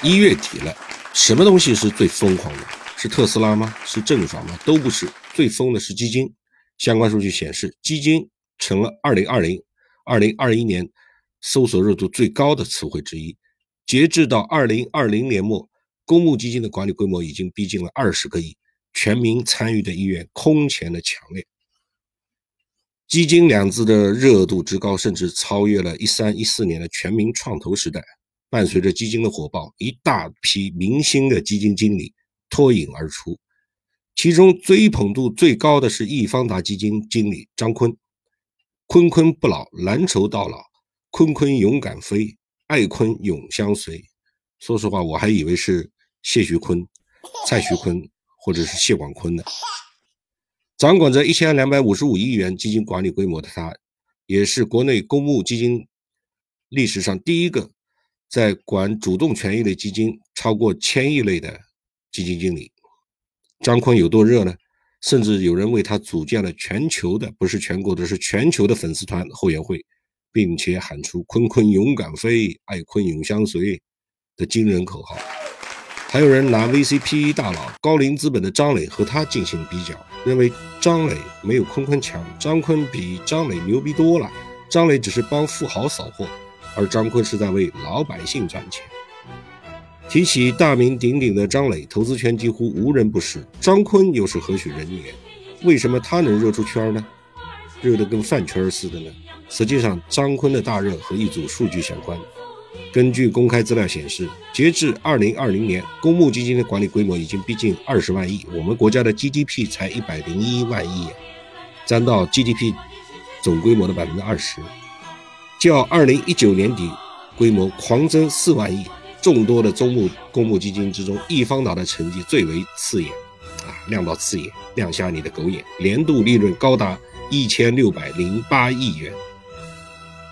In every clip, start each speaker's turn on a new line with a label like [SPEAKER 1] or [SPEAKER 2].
[SPEAKER 1] 一月底了，什么东西是最疯狂的？是特斯拉吗？是郑爽吗？都不是，最疯的是基金。相关数据显示，基金成了2020、2021年搜索热度最高的词汇之一。截至到2020年末，公募基金的管理规模已经逼近了20个亿，全民参与的意愿空前的强烈。基金两字的热度之高，甚至超越了一三一四年的全民创投时代。伴随着基金的火爆，一大批明星的基金经理脱颖而出，其中追捧度最高的是易方达基金经理张坤。坤坤不老，蓝筹到老，坤坤勇敢飞，爱坤永相随。说实话，我还以为是谢徐坤、蔡徐坤或者是谢广坤呢。掌管着一千两百五十五亿元基金管理规模的他，也是国内公募基金历史上第一个。在管主动权益类基金超过千亿类的基金经理张坤有多热呢？甚至有人为他组建了全球的，不是全国的，是全球的粉丝团后援会，并且喊出“坤坤勇敢飞，爱坤永相随”的惊人口号。还有人拿 VCPE 大佬高瓴资本的张磊和他进行比较，认为张磊没有坤坤强，张坤比张磊牛逼多了，张磊只是帮富豪扫货。而张坤是在为老百姓赚钱。提起大名鼎鼎的张磊，投资圈几乎无人不识。张坤又是何许人也？为什么他能热出圈呢？热得跟饭圈似的呢？实际上，张坤的大热和一组数据相关。根据公开资料显示，截至二零二零年，公募基金的管理规模已经逼近二十万亿。我们国家的 GDP 才一百零一万亿，占到 GDP 总规模的百分之二十。较二零一九年底规模狂增四万亿，众多的中募公募基金之中，易方达的成绩最为刺眼，啊，亮到刺眼，亮瞎你的狗眼，年度利润高达一千六百零八亿元。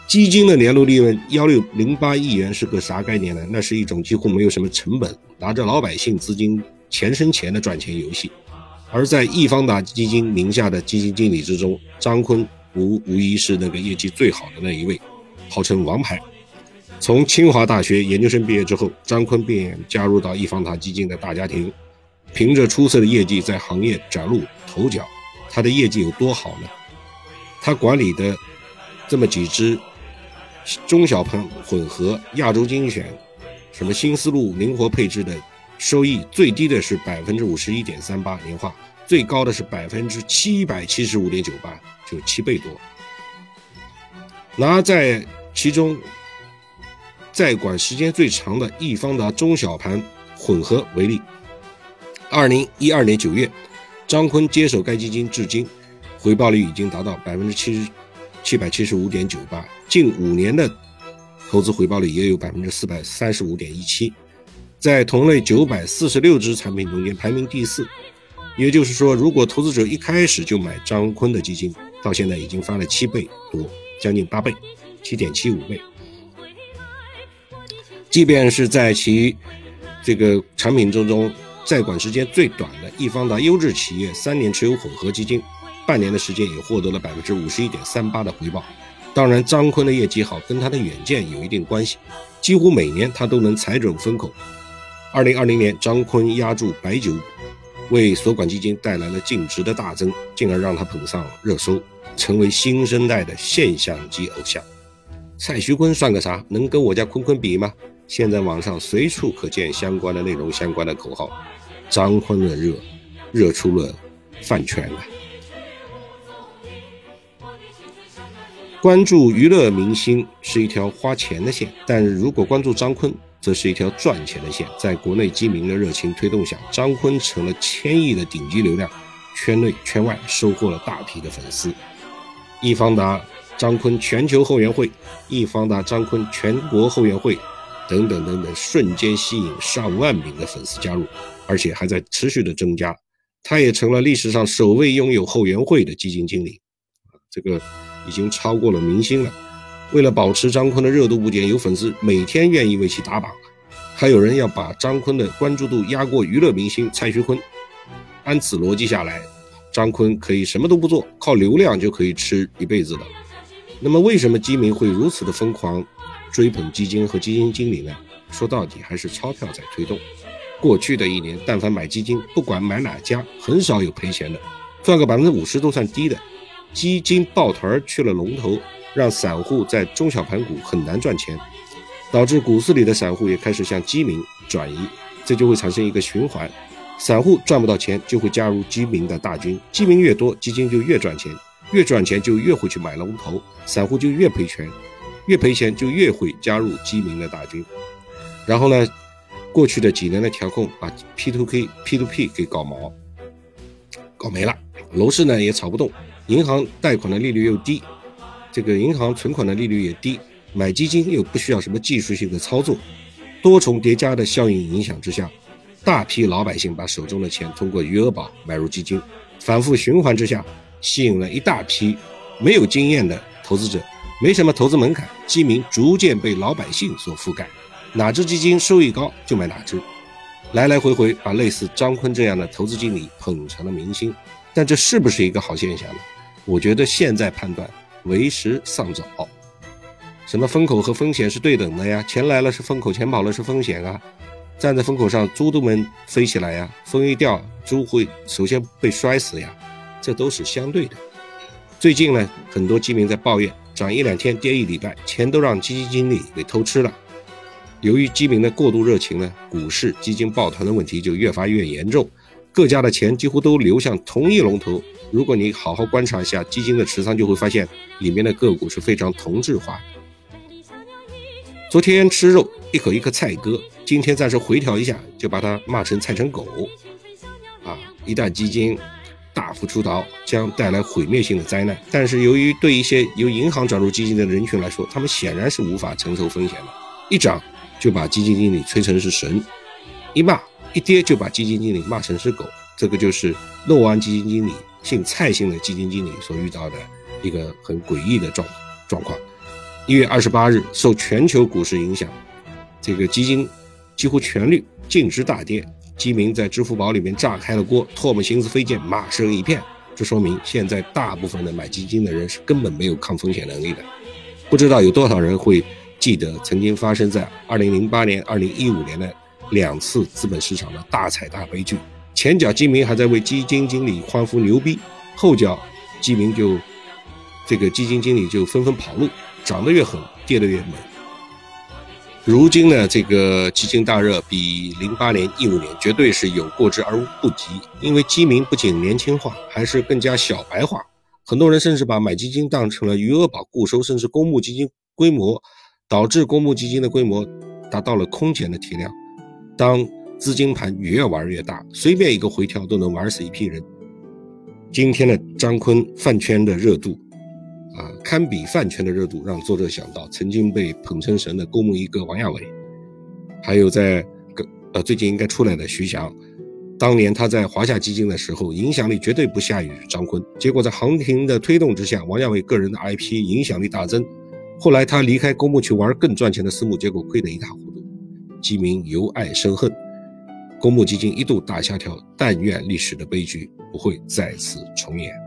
[SPEAKER 1] 基金的年度利润幺六零八亿元是个啥概念呢？那是一种几乎没有什么成本，拿着老百姓资金钱生钱的赚钱游戏。而在易方达基金名下的基金经理之中，张坤无无疑是那个业绩最好的那一位。号称王牌。从清华大学研究生毕业之后，张坤便加入到易方达基金的大家庭，凭着出色的业绩在行业崭露头角。他的业绩有多好呢？他管理的这么几只中小盘混合亚洲精选，什么新思路灵活配置的收益最低的是百分之五十一点三八年化，最高的是百分之七百七十五点九八，就七倍多。拿在其中在管时间最长的易方达中小盘混合为例，二零一二年九月，张坤接手该基金至今，回报率已经达到百分之七十七百七十五点九八，近五年的投资回报率也有百分之四百三十五点一七，在同类九百四十六只产品中间排名第四。也就是说，如果投资者一开始就买张坤的基金，到现在已经翻了七倍多。将近八倍，七点七五倍。即便是在其这个产品之中，在管时间最短的易方达优质企业三年持有混合基金，半年的时间也获得了百分之五十一点三八的回报。当然，张坤的业绩好跟他的远见有一定关系，几乎每年他都能踩准风口。二零二零年，张坤压住白酒，为所管基金带来了净值的大增，进而让他捧上热搜。成为新生代的现象级偶像，蔡徐坤算个啥？能跟我家坤坤比吗？现在网上随处可见相关的内容、相关的口号。张坤的热，热出了饭圈啊！关注娱乐明星是一条花钱的线，但如果关注张坤，则是一条赚钱的线。在国内基民的热情推动下，张坤成了千亿的顶级流量，圈内圈外收获了大批的粉丝。易方达张坤全球后援会、易方达张坤全国后援会等等等等，瞬间吸引上万名的粉丝加入，而且还在持续的增加。他也成了历史上首位拥有后援会的基金经理，这个已经超过了明星了。为了保持张坤的热度不减，有粉丝每天愿意为其打榜，还有人要把张坤的关注度压过娱乐明星蔡徐坤。按此逻辑下来。张坤可以什么都不做，靠流量就可以吃一辈子了。那么，为什么基民会如此的疯狂追捧基金和基金经理呢？说到底还是钞票在推动。过去的一年，但凡买基金，不管买哪家，很少有赔钱的，赚个百分之五十都算低的。基金抱团去了龙头，让散户在中小盘股很难赚钱，导致股市里的散户也开始向基民转移，这就会产生一个循环：散户赚不到钱，就会加入基民的大军，基民越多，基金就越赚钱，越赚钱就越会去买龙头，散户就越赔钱，越赔钱就越会加入基民的大军。然后呢？过去的几年的调控，把 P to K、P to P 给搞毛、搞没了。楼市呢也炒不动，银行贷款的利率又低，这个银行存款的利率也低，买基金又不需要什么技术性的操作，多重叠加的效应影响之下，大批老百姓把手中的钱通过余额宝买入基金，反复循环之下，吸引了一大批没有经验的投资者，没什么投资门槛，基民逐渐被老百姓所覆盖。哪只基金收益高就买哪只，来来回回把类似张坤这样的投资经理捧成了明星，但这是不是一个好现象呢？我觉得现在判断为时尚早。什么风口和风险是对等的呀？钱来了是风口，钱跑了是风险啊！站在风口上，猪都能飞起来呀，风一掉，猪会首先被摔死呀，这都是相对的。最近呢，很多基民在抱怨，涨一两天，跌一礼拜，钱都让基金经理给偷吃了。由于基民的过度热情呢，股市基金抱团的问题就越发越严重，各家的钱几乎都流向同一龙头。如果你好好观察一下基金的持仓，就会发现里面的个股是非常同质化。昨天吃肉一口一个菜哥，今天暂时回调一下，就把它骂成菜成狗。啊，一旦基金大幅出逃，将带来毁灭性的灾难。但是由于对一些由银行转入基金的人群来说，他们显然是无法承受风险的，一涨。就把基金经理吹成是神，一骂一跌就把基金经理骂成是狗，这个就是诺安基金经理姓蔡姓的基金经理所遇到的一个很诡异的状状况。一月二十八日，受全球股市影响，这个基金几乎全率净值大跌，基民在支付宝里面炸开了锅，唾沫星子飞溅，骂声一片。这说明现在大部分的买基金的人是根本没有抗风险能力的，不知道有多少人会。记得曾经发生在二零零八年、二零一五年的两次资本市场的大踩大悲剧，前脚基民还在为基金经理欢呼牛逼，后脚基民就这个基金经理就纷纷跑路，涨得越狠，跌得越猛。如今呢，这个基金大热比零八年、一五年绝对是有过之而无不及，因为基民不仅年轻化，还是更加小白化，很多人甚至把买基金当成了余额宝固收，甚至公募基金规模。导致公募基金的规模达到了空前的体量。当资金盘越玩越大，随便一个回调都能玩死一批人。今天的张坤饭圈的热度，啊，堪比饭圈的热度，让作者想到曾经被捧成神的公募一哥王亚伟，还有在呃最近应该出来的徐翔。当年他在华夏基金的时候，影响力绝对不下于张坤。结果在行情的推动之下，王亚伟个人的 IP 影响力大增。后来他离开公募去玩更赚钱的私募，结果亏得一塌糊涂，基民由爱生恨，公募基金一度大萧条。但愿历史的悲剧不会再次重演。